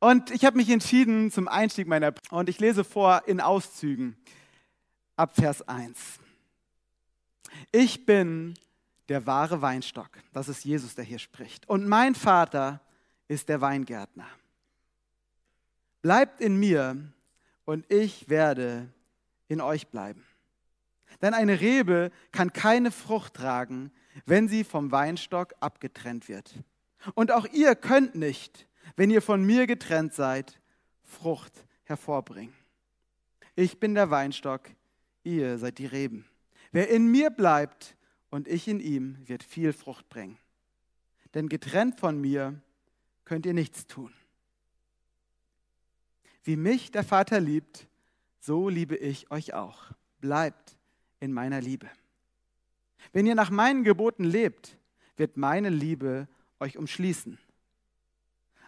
Und ich habe mich entschieden zum Einstieg meiner und ich lese vor in Auszügen ab Vers 1. Ich bin der wahre Weinstock. Das ist Jesus, der hier spricht. Und mein Vater ist der Weingärtner. Bleibt in mir und ich werde in euch bleiben. Denn eine Rebe kann keine Frucht tragen, wenn sie vom Weinstock abgetrennt wird. Und auch ihr könnt nicht, wenn ihr von mir getrennt seid, Frucht hervorbringen. Ich bin der Weinstock, ihr seid die Reben. Wer in mir bleibt und ich in ihm, wird viel Frucht bringen. Denn getrennt von mir könnt ihr nichts tun. Wie mich der Vater liebt, so liebe ich euch auch. Bleibt in meiner Liebe. Wenn ihr nach meinen Geboten lebt, wird meine Liebe euch umschließen.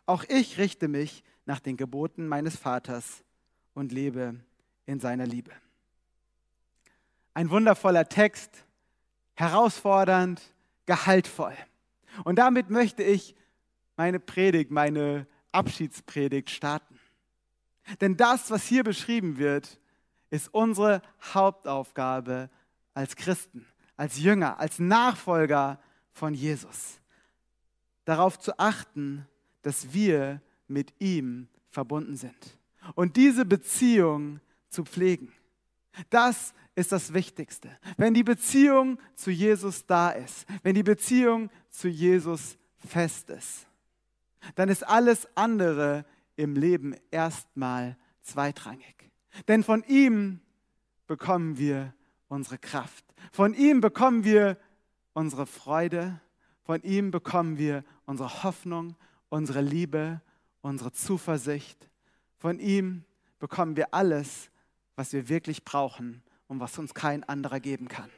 Auch ich richte mich nach den Geboten meines Vaters und lebe in seiner Liebe. Ein wundervoller Text, herausfordernd, gehaltvoll. Und damit möchte ich meine Predigt, meine Abschiedspredigt starten. Denn das, was hier beschrieben wird, ist unsere Hauptaufgabe als Christen, als Jünger, als Nachfolger von Jesus. Darauf zu achten, dass wir mit ihm verbunden sind. Und diese Beziehung zu pflegen. Das ist das Wichtigste. Wenn die Beziehung zu Jesus da ist, wenn die Beziehung zu Jesus fest ist, dann ist alles andere im Leben erstmal zweitrangig. Denn von ihm bekommen wir unsere Kraft. Von ihm bekommen wir unsere Freude. Von ihm bekommen wir unsere Hoffnung, unsere Liebe, unsere Zuversicht. Von ihm bekommen wir alles, was wir wirklich brauchen und was uns kein anderer geben kann.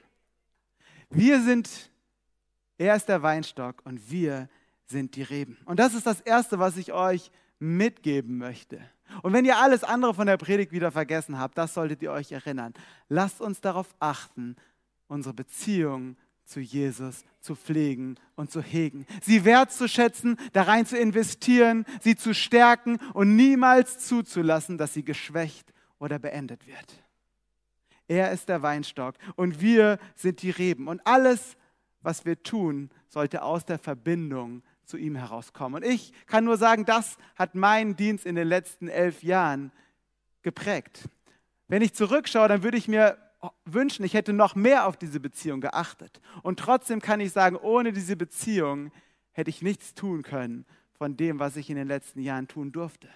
Wir sind, er ist der Weinstock und wir sind die Reben. Und das ist das Erste, was ich euch mitgeben möchte. Und wenn ihr alles andere von der Predigt wieder vergessen habt, das solltet ihr euch erinnern. Lasst uns darauf achten, unsere Beziehung zu Jesus zu pflegen und zu hegen, sie wertzuschätzen, da rein zu investieren, sie zu stärken und niemals zuzulassen, dass sie geschwächt oder beendet wird. Er ist der Weinstock und wir sind die Reben. Und alles, was wir tun, sollte aus der Verbindung zu ihm herauskommen. Und ich kann nur sagen, das hat meinen Dienst in den letzten elf Jahren geprägt. Wenn ich zurückschaue, dann würde ich mir wünschen, ich hätte noch mehr auf diese Beziehung geachtet. Und trotzdem kann ich sagen, ohne diese Beziehung hätte ich nichts tun können von dem, was ich in den letzten Jahren tun durfte.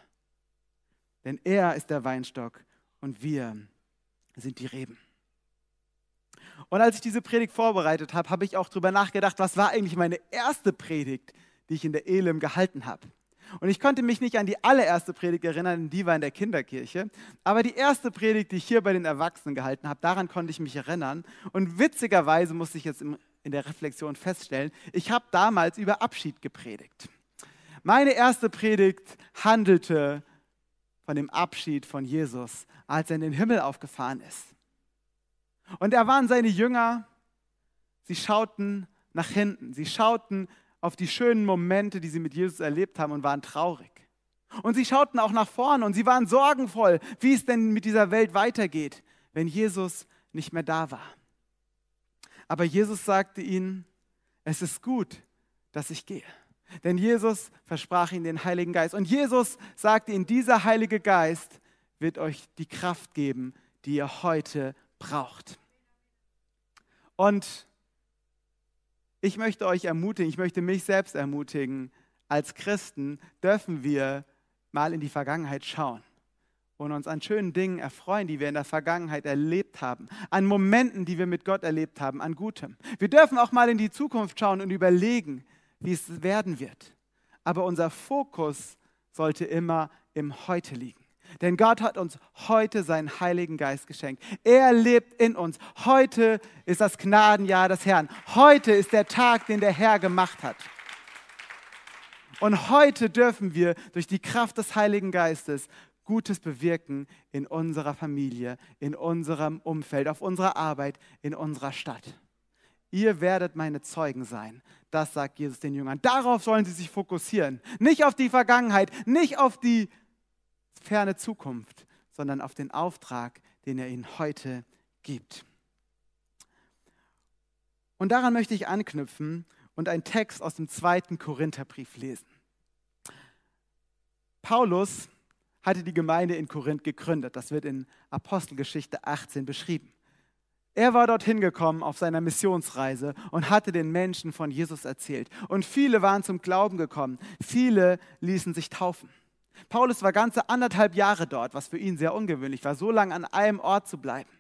Denn er ist der Weinstock und wir sind die Reben. Und als ich diese Predigt vorbereitet habe, habe ich auch darüber nachgedacht, was war eigentlich meine erste Predigt, die ich in der Elim gehalten habe. Und ich konnte mich nicht an die allererste Predigt erinnern, die war in der Kinderkirche. Aber die erste Predigt, die ich hier bei den Erwachsenen gehalten habe, daran konnte ich mich erinnern. Und witzigerweise musste ich jetzt in der Reflexion feststellen, ich habe damals über Abschied gepredigt. Meine erste Predigt handelte von dem Abschied von Jesus, als er in den Himmel aufgefahren ist. Und da waren seine Jünger, sie schauten nach hinten, sie schauten auf die schönen Momente, die sie mit Jesus erlebt haben und waren traurig. Und sie schauten auch nach vorne und sie waren sorgenvoll, wie es denn mit dieser Welt weitergeht, wenn Jesus nicht mehr da war. Aber Jesus sagte ihnen, es ist gut, dass ich gehe. Denn Jesus versprach ihnen den Heiligen Geist. Und Jesus sagte ihnen, dieser Heilige Geist wird euch die Kraft geben, die ihr heute braucht. Und ich möchte euch ermutigen, ich möchte mich selbst ermutigen, als Christen dürfen wir mal in die Vergangenheit schauen und uns an schönen Dingen erfreuen, die wir in der Vergangenheit erlebt haben, an Momenten, die wir mit Gott erlebt haben, an Gutem. Wir dürfen auch mal in die Zukunft schauen und überlegen, wie es werden wird. Aber unser Fokus sollte immer im Heute liegen. Denn Gott hat uns heute seinen Heiligen Geist geschenkt. Er lebt in uns. Heute ist das Gnadenjahr des Herrn. Heute ist der Tag, den der Herr gemacht hat. Und heute dürfen wir durch die Kraft des Heiligen Geistes Gutes bewirken in unserer Familie, in unserem Umfeld, auf unserer Arbeit, in unserer Stadt. Ihr werdet meine Zeugen sein, Das sagt Jesus den Jüngern. Darauf sollen sie sich fokussieren. Nicht auf die Vergangenheit, nicht auf die ferne Zukunft, sondern auf den Auftrag, den er ihnen heute gibt. Und daran möchte ich anknüpfen und einen Text aus dem zweiten Korintherbrief lesen. Paulus hatte die Gemeinde in Korinth gegründet. Das wird in Apostelgeschichte 18 beschrieben. Er war dorthin gekommen auf seiner Missionsreise und hatte den Menschen von Jesus erzählt. Und viele waren zum Glauben gekommen. Viele ließen sich taufen. Paulus war ganze anderthalb Jahre dort, was für ihn sehr ungewöhnlich war, so lange an einem Ort zu bleiben.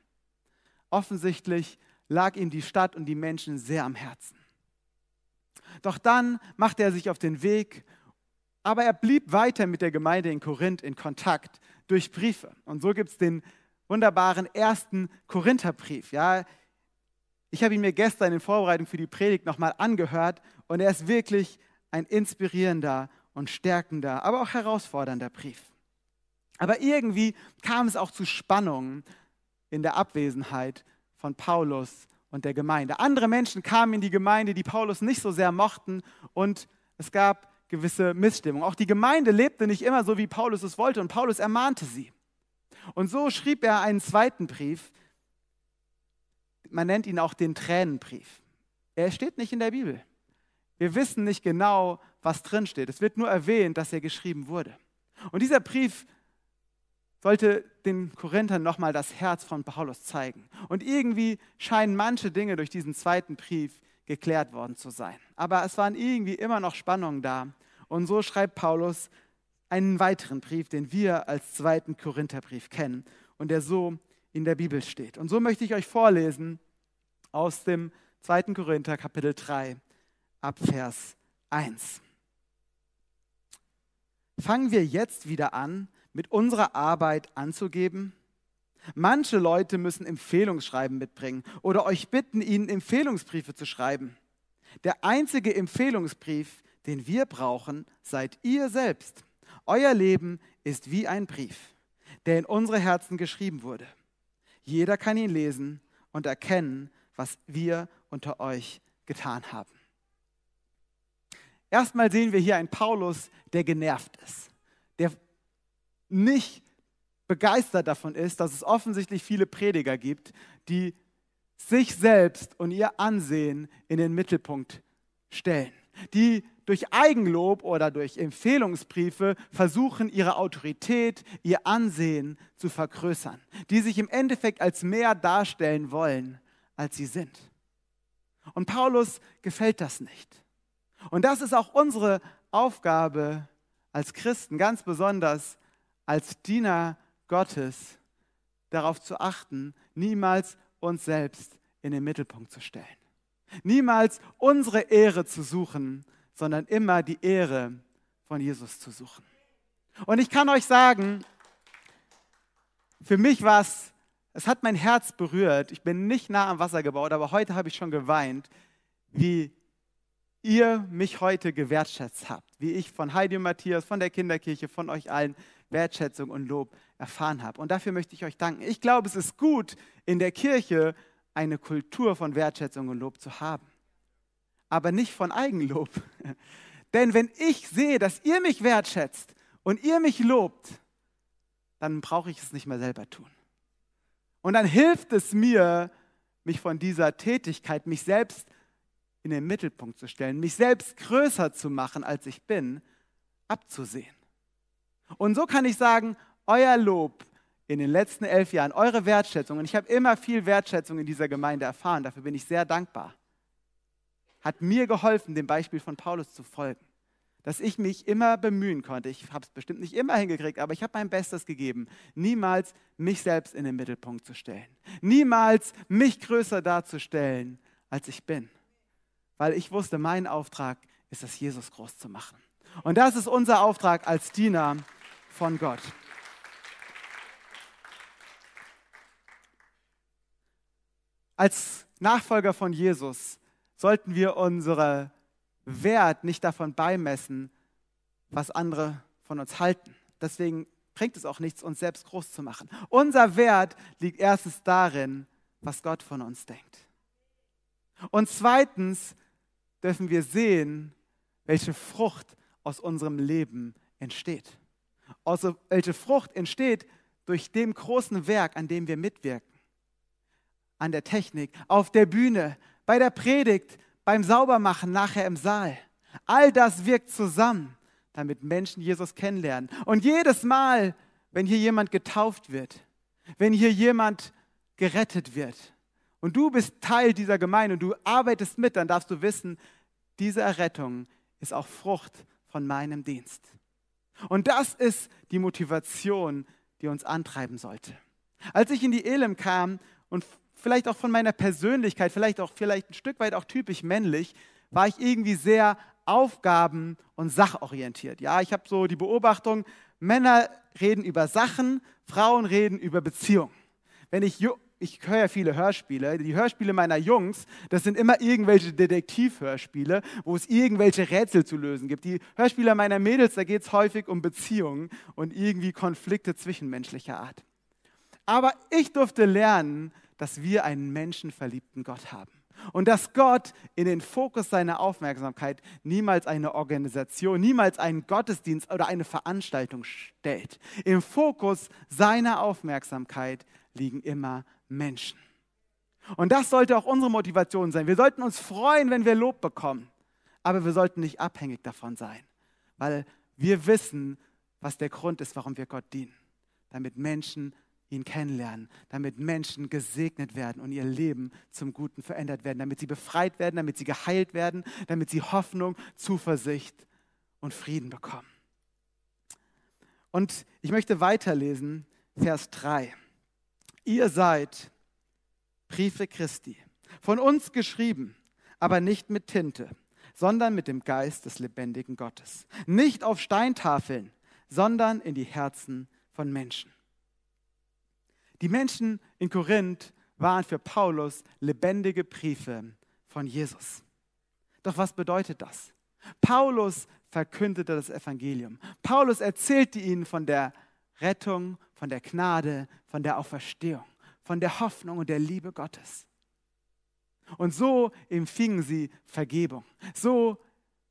Offensichtlich lag ihm die Stadt und die Menschen sehr am Herzen. Doch dann machte er sich auf den Weg, aber er blieb weiter mit der Gemeinde in Korinth in Kontakt durch Briefe. Und so gibt es den wunderbaren ersten Korintherbrief. Ja, ich habe ihn mir gestern in Vorbereitung für die Predigt nochmal angehört und er ist wirklich ein inspirierender und stärkender, aber auch herausfordernder Brief. Aber irgendwie kam es auch zu Spannungen in der Abwesenheit von Paulus und der Gemeinde. Andere Menschen kamen in die Gemeinde, die Paulus nicht so sehr mochten und es gab gewisse Missstimmung. Auch die Gemeinde lebte nicht immer so, wie Paulus es wollte und Paulus ermahnte sie. Und so schrieb er einen zweiten Brief. Man nennt ihn auch den Tränenbrief. Er steht nicht in der Bibel. Wir wissen nicht genau, was drin steht. Es wird nur erwähnt, dass er geschrieben wurde. Und dieser Brief sollte den Korinthern nochmal das Herz von Paulus zeigen. Und irgendwie scheinen manche Dinge durch diesen zweiten Brief geklärt worden zu sein. Aber es waren irgendwie immer noch Spannungen da. Und so schreibt Paulus einen weiteren Brief, den wir als zweiten Korintherbrief kennen und der so in der Bibel steht. Und so möchte ich euch vorlesen aus dem zweiten Korinther Kapitel 3 ab Vers 1. Fangen wir jetzt wieder an, mit unserer Arbeit anzugeben? Manche Leute müssen Empfehlungsschreiben mitbringen oder euch bitten, ihnen Empfehlungsbriefe zu schreiben. Der einzige Empfehlungsbrief, den wir brauchen, seid ihr selbst. Euer Leben ist wie ein Brief, der in unsere Herzen geschrieben wurde. Jeder kann ihn lesen und erkennen, was wir unter euch getan haben. Erstmal sehen wir hier einen Paulus, der genervt ist, der nicht begeistert davon ist, dass es offensichtlich viele Prediger gibt, die sich selbst und ihr Ansehen in den Mittelpunkt stellen, die durch Eigenlob oder durch Empfehlungsbriefe versuchen, ihre Autorität, ihr Ansehen zu vergrößern, die sich im Endeffekt als mehr darstellen wollen, als sie sind. Und Paulus gefällt das nicht. Und das ist auch unsere Aufgabe als Christen, ganz besonders als Diener Gottes, darauf zu achten, niemals uns selbst in den Mittelpunkt zu stellen. Niemals unsere Ehre zu suchen, sondern immer die Ehre von Jesus zu suchen. Und ich kann euch sagen, für mich war es, es hat mein Herz berührt. Ich bin nicht nah am Wasser gebaut, aber heute habe ich schon geweint, wie ihr mich heute gewertschätzt habt, wie ich von Heidi und Matthias, von der Kinderkirche, von euch allen Wertschätzung und Lob erfahren habe. Und dafür möchte ich euch danken. Ich glaube, es ist gut, in der Kirche eine Kultur von Wertschätzung und Lob zu haben, aber nicht von Eigenlob. Denn wenn ich sehe, dass ihr mich wertschätzt und ihr mich lobt, dann brauche ich es nicht mehr selber tun. Und dann hilft es mir, mich von dieser Tätigkeit, mich selbst in den Mittelpunkt zu stellen, mich selbst größer zu machen, als ich bin, abzusehen. Und so kann ich sagen, euer Lob in den letzten elf Jahren, eure Wertschätzung, und ich habe immer viel Wertschätzung in dieser Gemeinde erfahren, dafür bin ich sehr dankbar, hat mir geholfen, dem Beispiel von Paulus zu folgen. Dass ich mich immer bemühen konnte. Ich habe es bestimmt nicht immer hingekriegt, aber ich habe mein Bestes gegeben, niemals mich selbst in den Mittelpunkt zu stellen. Niemals mich größer darzustellen, als ich bin. Weil ich wusste, mein Auftrag ist es, Jesus groß zu machen. Und das ist unser Auftrag als Diener von Gott. Als Nachfolger von Jesus sollten wir unsere Wert nicht davon beimessen, was andere von uns halten. Deswegen bringt es auch nichts, uns selbst groß zu machen. Unser Wert liegt erstens darin, was Gott von uns denkt. Und zweitens dürfen wir sehen, welche Frucht aus unserem Leben entsteht. Also welche Frucht entsteht durch dem großen Werk, an dem wir mitwirken. An der Technik, auf der Bühne, bei der Predigt, beim Saubermachen nachher im Saal. All das wirkt zusammen, damit Menschen Jesus kennenlernen. Und jedes Mal, wenn hier jemand getauft wird, wenn hier jemand gerettet wird und du bist Teil dieser Gemeinde und du arbeitest mit, dann darfst du wissen, diese Errettung ist auch Frucht von meinem Dienst. Und das ist die Motivation, die uns antreiben sollte. Als ich in die Elim kam und vielleicht auch von meiner Persönlichkeit, vielleicht auch vielleicht ein Stück weit auch typisch männlich, war ich irgendwie sehr aufgaben- und sachorientiert. Ja, ich habe so die Beobachtung, Männer reden über Sachen, Frauen reden über Beziehungen. Wenn ich ich höre ja viele Hörspiele. Die Hörspiele meiner Jungs, das sind immer irgendwelche Detektivhörspiele, wo es irgendwelche Rätsel zu lösen gibt. Die Hörspiele meiner Mädels, da geht es häufig um Beziehungen und irgendwie Konflikte zwischenmenschlicher Art. Aber ich durfte lernen, dass wir einen menschenverliebten Gott haben. Und dass Gott in den Fokus seiner Aufmerksamkeit niemals eine Organisation, niemals einen Gottesdienst oder eine Veranstaltung stellt. Im Fokus seiner Aufmerksamkeit liegen immer Menschen. Und das sollte auch unsere Motivation sein. Wir sollten uns freuen, wenn wir Lob bekommen, aber wir sollten nicht abhängig davon sein, weil wir wissen, was der Grund ist, warum wir Gott dienen. Damit Menschen ihn kennenlernen, damit Menschen gesegnet werden und ihr Leben zum Guten verändert werden, damit sie befreit werden, damit sie geheilt werden, damit sie Hoffnung, Zuversicht und Frieden bekommen. Und ich möchte weiterlesen, Vers 3. Ihr seid Briefe Christi, von uns geschrieben, aber nicht mit Tinte, sondern mit dem Geist des lebendigen Gottes. Nicht auf Steintafeln, sondern in die Herzen von Menschen. Die Menschen in Korinth waren für Paulus lebendige Briefe von Jesus. Doch was bedeutet das? Paulus verkündete das Evangelium. Paulus erzählte ihnen von der Rettung, von der Gnade, von der Auferstehung, von der Hoffnung und der Liebe Gottes. Und so empfingen sie Vergebung. So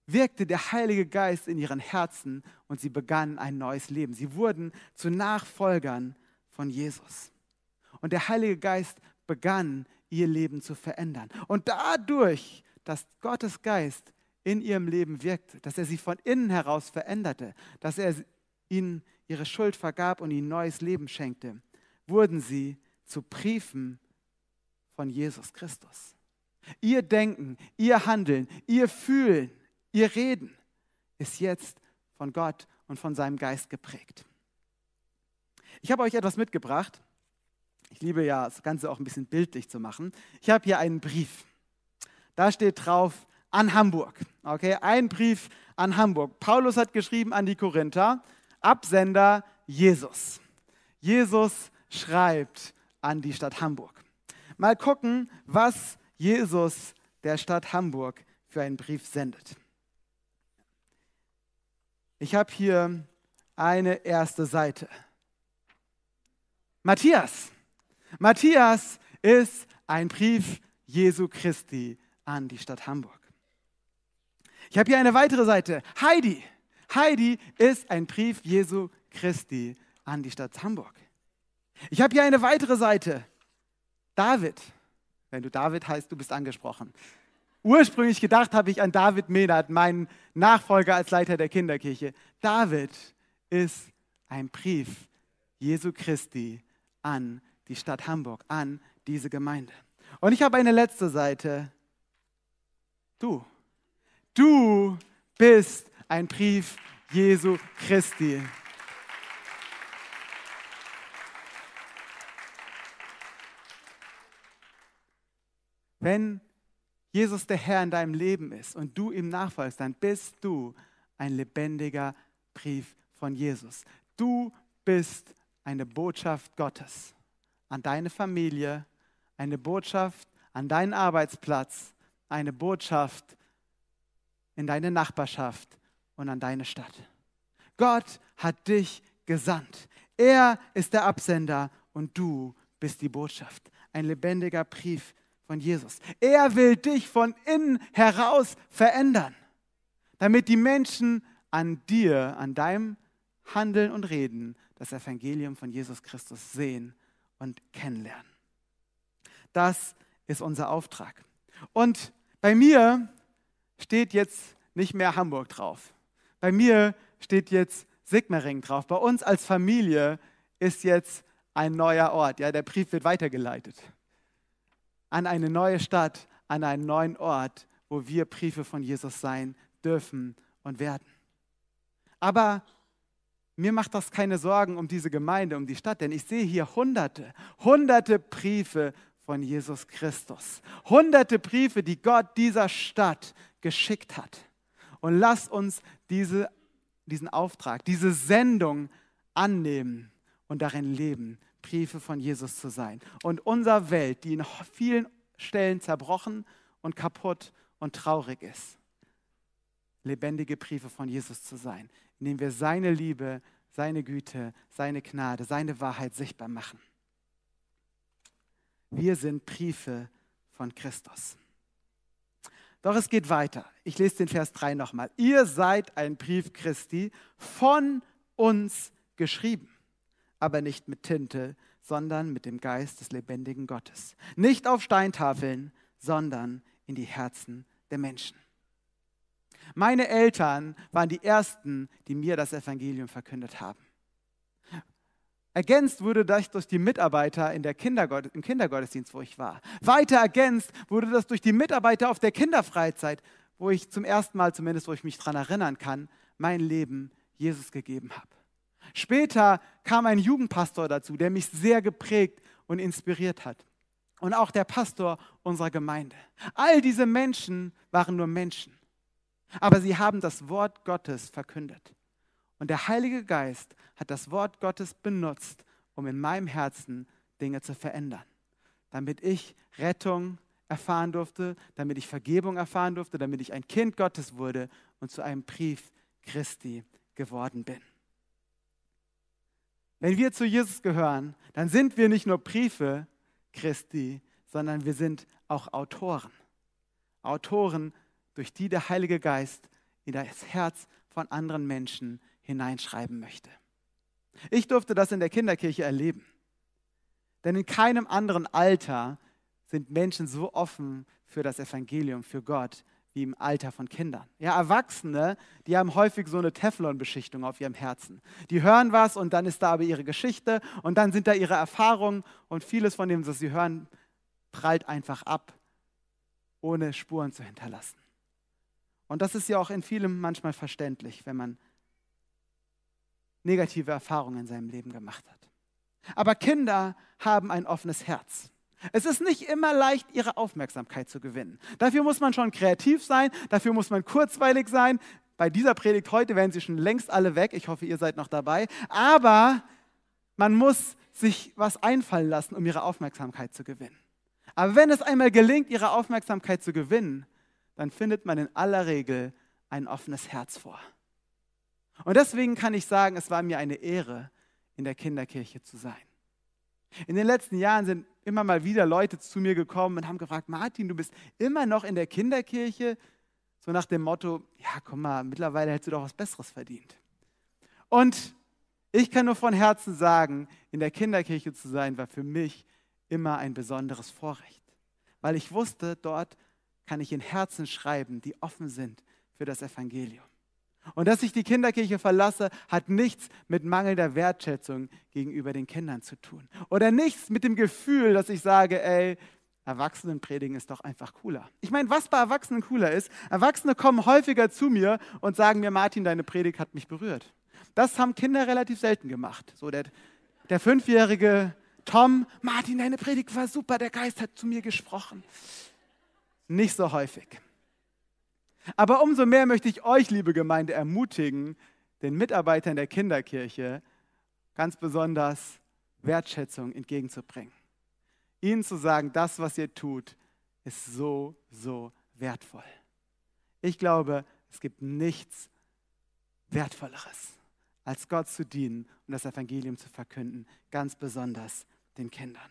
wirkte der Heilige Geist in ihren Herzen und sie begannen ein neues Leben. Sie wurden zu Nachfolgern von Jesus. Und der Heilige Geist begann ihr Leben zu verändern. Und dadurch, dass Gottes Geist in ihrem Leben wirkte, dass er sie von innen heraus veränderte, dass er ihnen ihre Schuld vergab und ihnen neues Leben schenkte, wurden sie zu Briefen von Jesus Christus. Ihr Denken, ihr Handeln, ihr Fühlen, ihr Reden ist jetzt von Gott und von seinem Geist geprägt. Ich habe euch etwas mitgebracht. Ich liebe ja, das Ganze auch ein bisschen bildlich zu machen. Ich habe hier einen Brief. Da steht drauf an Hamburg. Okay, ein Brief an Hamburg. Paulus hat geschrieben an die Korinther Absender Jesus. Jesus schreibt an die Stadt Hamburg. Mal gucken, was Jesus der Stadt Hamburg für einen Brief sendet. Ich habe hier eine erste Seite. Matthias. Matthias ist ein Brief Jesu Christi an die Stadt Hamburg. Ich habe hier eine weitere Seite. Heidi. Heidi ist ein Brief Jesu Christi an die Stadt Hamburg. Ich habe hier eine weitere Seite. David. Wenn du David heißt, du bist angesprochen. Ursprünglich gedacht habe ich an David Menard, meinen Nachfolger als Leiter der Kinderkirche. David ist ein Brief Jesu Christi an die Stadt Hamburg, an diese Gemeinde. Und ich habe eine letzte Seite. Du. Du bist ein Brief Jesu Christi. Wenn Jesus der Herr in deinem Leben ist und du ihm nachfolgst, dann bist du ein lebendiger Brief von Jesus. Du bist eine Botschaft Gottes an deine Familie, eine Botschaft an deinen Arbeitsplatz, eine Botschaft in deine Nachbarschaft und an deine Stadt. Gott hat dich gesandt. Er ist der Absender und du bist die Botschaft. Ein lebendiger Brief von Jesus. Er will dich von innen heraus verändern, damit die Menschen an dir, an deinem Handeln und Reden das Evangelium von Jesus Christus sehen und kennenlernen. Das ist unser Auftrag. Und bei mir steht jetzt nicht mehr Hamburg drauf. Bei mir steht jetzt Sigmaring drauf. Bei uns als Familie ist jetzt ein neuer Ort. Ja, der Brief wird weitergeleitet an eine neue Stadt, an einen neuen Ort, wo wir Briefe von Jesus sein dürfen und werden. Aber mir macht das keine Sorgen um diese Gemeinde, um die Stadt, denn ich sehe hier hunderte, hunderte Briefe von Jesus Christus. Hunderte Briefe, die Gott dieser Stadt geschickt hat. Und lass uns diese, diesen Auftrag, diese Sendung annehmen und darin leben, Briefe von Jesus zu sein. Und unsere Welt, die in vielen Stellen zerbrochen und kaputt und traurig ist, lebendige Briefe von Jesus zu sein, indem wir seine Liebe, seine Güte, seine Gnade, seine Wahrheit sichtbar machen. Wir sind Briefe von Christus. Doch es geht weiter. Ich lese den Vers 3 nochmal. Ihr seid ein Brief Christi von uns geschrieben, aber nicht mit Tinte, sondern mit dem Geist des lebendigen Gottes. Nicht auf Steintafeln, sondern in die Herzen der Menschen. Meine Eltern waren die Ersten, die mir das Evangelium verkündet haben. Ergänzt wurde das durch die Mitarbeiter in der Kindergott im Kindergottesdienst, wo ich war. Weiter ergänzt wurde das durch die Mitarbeiter auf der Kinderfreizeit, wo ich zum ersten Mal, zumindest wo ich mich daran erinnern kann, mein Leben Jesus gegeben habe. Später kam ein Jugendpastor dazu, der mich sehr geprägt und inspiriert hat. Und auch der Pastor unserer Gemeinde. All diese Menschen waren nur Menschen. Aber sie haben das Wort Gottes verkündet. Und der Heilige Geist hat das Wort Gottes benutzt, um in meinem Herzen Dinge zu verändern. Damit ich Rettung erfahren durfte, damit ich Vergebung erfahren durfte, damit ich ein Kind Gottes wurde und zu einem Brief Christi geworden bin. Wenn wir zu Jesus gehören, dann sind wir nicht nur Briefe Christi, sondern wir sind auch Autoren. Autoren, durch die der Heilige Geist in das Herz von anderen Menschen hineinschreiben möchte. Ich durfte das in der Kinderkirche erleben. Denn in keinem anderen Alter sind Menschen so offen für das Evangelium, für Gott, wie im Alter von Kindern. Ja, Erwachsene, die haben häufig so eine Teflonbeschichtung auf ihrem Herzen. Die hören was und dann ist da aber ihre Geschichte und dann sind da ihre Erfahrungen und vieles von dem, was sie hören, prallt einfach ab, ohne Spuren zu hinterlassen. Und das ist ja auch in vielem manchmal verständlich, wenn man negative Erfahrungen in seinem Leben gemacht hat. Aber Kinder haben ein offenes Herz. Es ist nicht immer leicht, ihre Aufmerksamkeit zu gewinnen. Dafür muss man schon kreativ sein, dafür muss man kurzweilig sein. Bei dieser Predigt heute wären sie schon längst alle weg. Ich hoffe, ihr seid noch dabei. Aber man muss sich was einfallen lassen, um ihre Aufmerksamkeit zu gewinnen. Aber wenn es einmal gelingt, ihre Aufmerksamkeit zu gewinnen, dann findet man in aller Regel ein offenes Herz vor. Und deswegen kann ich sagen, es war mir eine Ehre, in der Kinderkirche zu sein. In den letzten Jahren sind immer mal wieder Leute zu mir gekommen und haben gefragt, Martin, du bist immer noch in der Kinderkirche? So nach dem Motto, ja, komm mal, mittlerweile hättest du doch was Besseres verdient. Und ich kann nur von Herzen sagen, in der Kinderkirche zu sein, war für mich immer ein besonderes Vorrecht. Weil ich wusste, dort kann ich in Herzen schreiben, die offen sind für das Evangelium. Und dass ich die Kinderkirche verlasse, hat nichts mit mangelnder Wertschätzung gegenüber den Kindern zu tun. Oder nichts mit dem Gefühl, dass ich sage, ey, Erwachsenenpredigen ist doch einfach cooler. Ich meine, was bei Erwachsenen cooler ist, Erwachsene kommen häufiger zu mir und sagen mir, Martin, deine Predigt hat mich berührt. Das haben Kinder relativ selten gemacht. So der, der fünfjährige Tom, Martin, deine Predigt war super, der Geist hat zu mir gesprochen. Nicht so häufig. Aber umso mehr möchte ich euch, liebe Gemeinde, ermutigen, den Mitarbeitern der Kinderkirche ganz besonders Wertschätzung entgegenzubringen. Ihnen zu sagen, das, was ihr tut, ist so, so wertvoll. Ich glaube, es gibt nichts Wertvolleres, als Gott zu dienen und das Evangelium zu verkünden, ganz besonders den Kindern.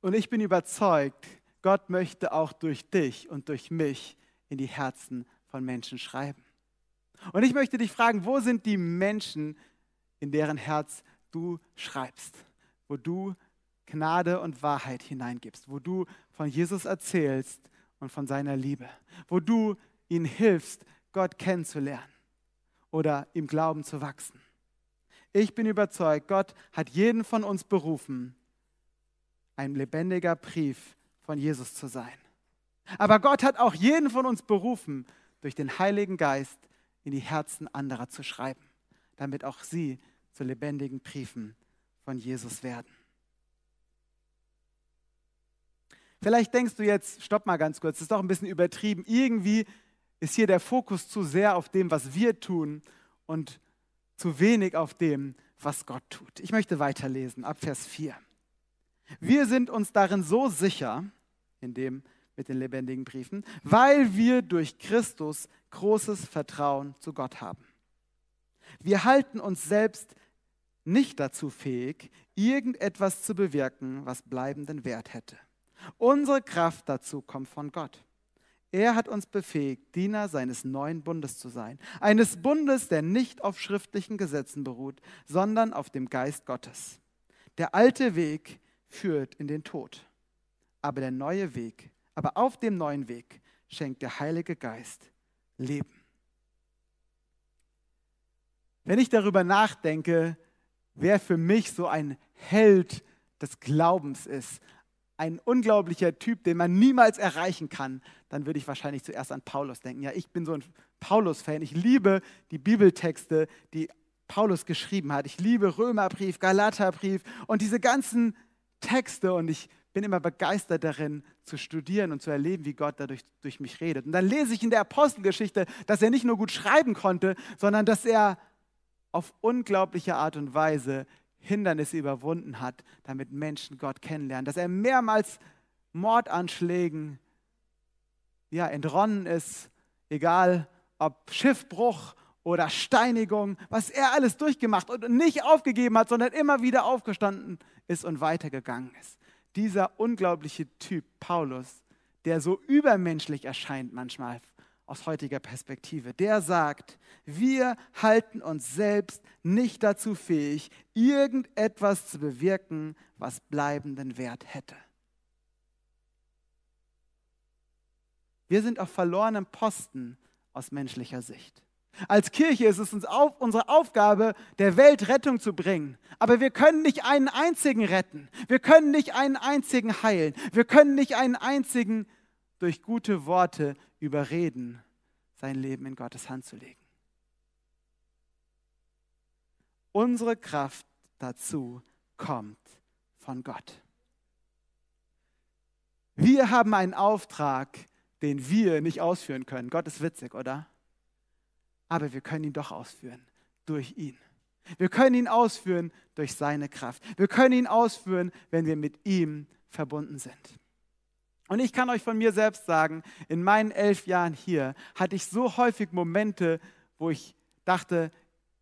Und ich bin überzeugt, Gott möchte auch durch dich und durch mich in die Herzen von Menschen schreiben. Und ich möchte dich fragen, wo sind die Menschen, in deren Herz du schreibst, wo du Gnade und Wahrheit hineingibst, wo du von Jesus erzählst und von seiner Liebe, wo du ihnen hilfst, Gott kennenzulernen oder im Glauben zu wachsen. Ich bin überzeugt, Gott hat jeden von uns berufen, ein lebendiger Brief von Jesus zu sein. Aber Gott hat auch jeden von uns berufen, durch den Heiligen Geist in die Herzen anderer zu schreiben, damit auch sie zu lebendigen Briefen von Jesus werden. Vielleicht denkst du jetzt, stopp mal ganz kurz, das ist doch ein bisschen übertrieben. Irgendwie ist hier der Fokus zu sehr auf dem, was wir tun und zu wenig auf dem, was Gott tut. Ich möchte weiterlesen, ab Vers 4. Wir sind uns darin so sicher, in dem mit den lebendigen Briefen, weil wir durch Christus großes Vertrauen zu Gott haben. Wir halten uns selbst nicht dazu fähig, irgendetwas zu bewirken, was bleibenden Wert hätte. Unsere Kraft dazu kommt von Gott. Er hat uns befähigt, Diener seines neuen Bundes zu sein. Eines Bundes, der nicht auf schriftlichen Gesetzen beruht, sondern auf dem Geist Gottes. Der alte Weg führt in den Tod, aber der neue Weg aber auf dem neuen Weg schenkt der Heilige Geist Leben. Wenn ich darüber nachdenke, wer für mich so ein Held des Glaubens ist, ein unglaublicher Typ, den man niemals erreichen kann, dann würde ich wahrscheinlich zuerst an Paulus denken. Ja, ich bin so ein Paulus-Fan. Ich liebe die Bibeltexte, die Paulus geschrieben hat. Ich liebe Römerbrief, Galaterbrief und diese ganzen Texte und ich bin immer begeistert darin, zu studieren und zu erleben, wie Gott dadurch durch mich redet. Und dann lese ich in der Apostelgeschichte, dass er nicht nur gut schreiben konnte, sondern dass er auf unglaubliche Art und Weise Hindernisse überwunden hat, damit Menschen Gott kennenlernen. Dass er mehrmals Mordanschlägen ja, entronnen ist, egal ob Schiffbruch oder Steinigung, was er alles durchgemacht und nicht aufgegeben hat, sondern immer wieder aufgestanden ist und weitergegangen ist dieser unglaubliche Typ, Paulus, der so übermenschlich erscheint manchmal aus heutiger Perspektive, der sagt, wir halten uns selbst nicht dazu fähig, irgendetwas zu bewirken, was bleibenden Wert hätte. Wir sind auf verlorenem Posten aus menschlicher Sicht. Als Kirche ist es uns auf, unsere Aufgabe, der Welt Rettung zu bringen. Aber wir können nicht einen einzigen retten. Wir können nicht einen einzigen heilen. Wir können nicht einen einzigen durch gute Worte überreden, sein Leben in Gottes Hand zu legen. Unsere Kraft dazu kommt von Gott. Wir haben einen Auftrag, den wir nicht ausführen können. Gott ist witzig, oder? Aber wir können ihn doch ausführen durch ihn. Wir können ihn ausführen durch seine Kraft. Wir können ihn ausführen, wenn wir mit ihm verbunden sind. Und ich kann euch von mir selbst sagen, in meinen elf Jahren hier hatte ich so häufig Momente, wo ich dachte,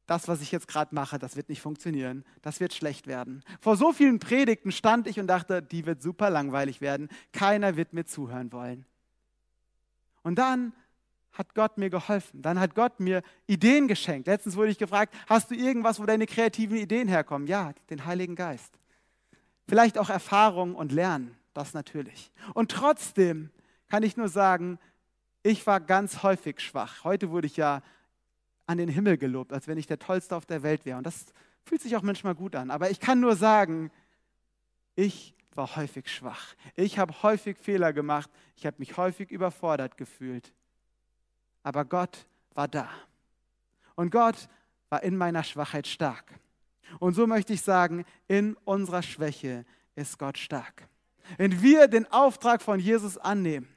das, was ich jetzt gerade mache, das wird nicht funktionieren, das wird schlecht werden. Vor so vielen Predigten stand ich und dachte, die wird super langweilig werden, keiner wird mir zuhören wollen. Und dann hat Gott mir geholfen. Dann hat Gott mir Ideen geschenkt. Letztens wurde ich gefragt, hast du irgendwas, wo deine kreativen Ideen herkommen? Ja, den Heiligen Geist. Vielleicht auch Erfahrung und Lernen, das natürlich. Und trotzdem kann ich nur sagen, ich war ganz häufig schwach. Heute wurde ich ja an den Himmel gelobt, als wenn ich der Tollste auf der Welt wäre. Und das fühlt sich auch manchmal gut an. Aber ich kann nur sagen, ich war häufig schwach. Ich habe häufig Fehler gemacht. Ich habe mich häufig überfordert gefühlt aber Gott war da. Und Gott war in meiner Schwachheit stark. Und so möchte ich sagen, in unserer Schwäche ist Gott stark. Wenn wir den Auftrag von Jesus annehmen,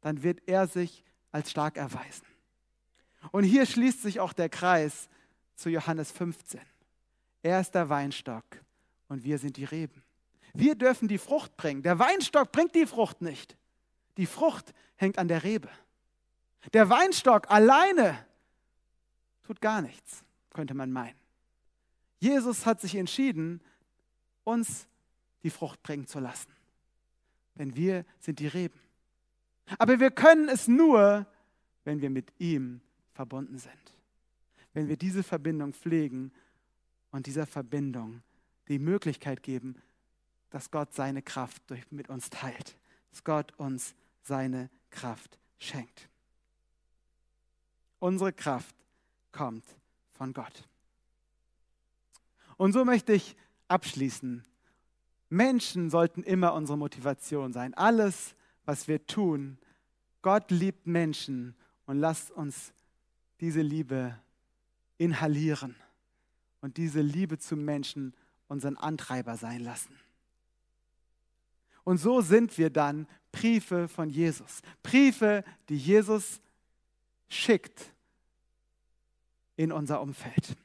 dann wird er sich als stark erweisen. Und hier schließt sich auch der Kreis zu Johannes 15. Er ist der Weinstock und wir sind die Reben. Wir dürfen die Frucht bringen. Der Weinstock bringt die Frucht nicht. Die Frucht hängt an der Rebe. Der Weinstock alleine tut gar nichts, könnte man meinen. Jesus hat sich entschieden, uns die Frucht bringen zu lassen. denn wir sind die Reben. Aber wir können es nur, wenn wir mit ihm verbunden sind. Wenn wir diese Verbindung pflegen und dieser Verbindung die Möglichkeit geben, dass Gott seine Kraft mit uns teilt, dass Gott uns seine Kraft schenkt. Unsere Kraft kommt von Gott. Und so möchte ich abschließen. Menschen sollten immer unsere Motivation sein. Alles, was wir tun, Gott liebt Menschen und lasst uns diese Liebe inhalieren und diese Liebe zu Menschen unseren Antreiber sein lassen. Und so sind wir dann Briefe von Jesus. Briefe, die Jesus schickt in unser Umfeld.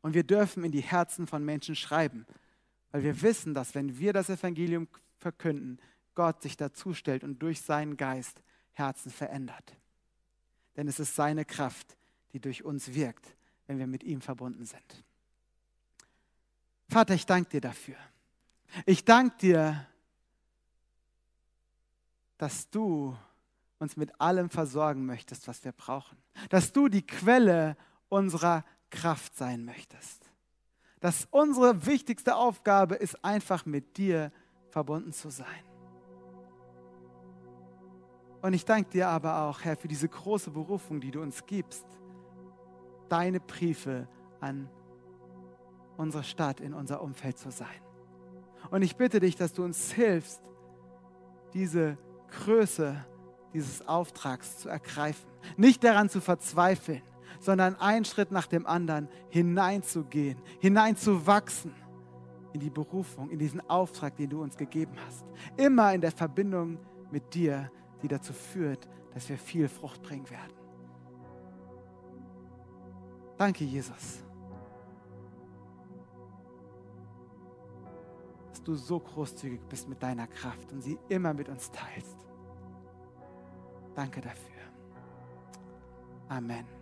Und wir dürfen in die Herzen von Menschen schreiben, weil wir wissen, dass wenn wir das Evangelium verkünden, Gott sich dazu stellt und durch seinen Geist Herzen verändert. Denn es ist seine Kraft, die durch uns wirkt, wenn wir mit ihm verbunden sind. Vater, ich danke dir dafür. Ich danke dir, dass du uns mit allem versorgen möchtest, was wir brauchen. Dass du die Quelle unserer Kraft sein möchtest. Dass unsere wichtigste Aufgabe ist, einfach mit dir verbunden zu sein. Und ich danke dir aber auch, Herr, für diese große Berufung, die du uns gibst, deine Briefe an unsere Stadt, in unser Umfeld zu sein. Und ich bitte dich, dass du uns hilfst, diese Größe dieses Auftrags zu ergreifen. Nicht daran zu verzweifeln, sondern einen Schritt nach dem anderen hineinzugehen, hineinzuwachsen in die Berufung, in diesen Auftrag, den du uns gegeben hast. Immer in der Verbindung mit dir, die dazu führt, dass wir viel Frucht bringen werden. Danke, Jesus. Dass du so großzügig bist mit deiner Kraft und sie immer mit uns teilst. Danke dafür. Amen.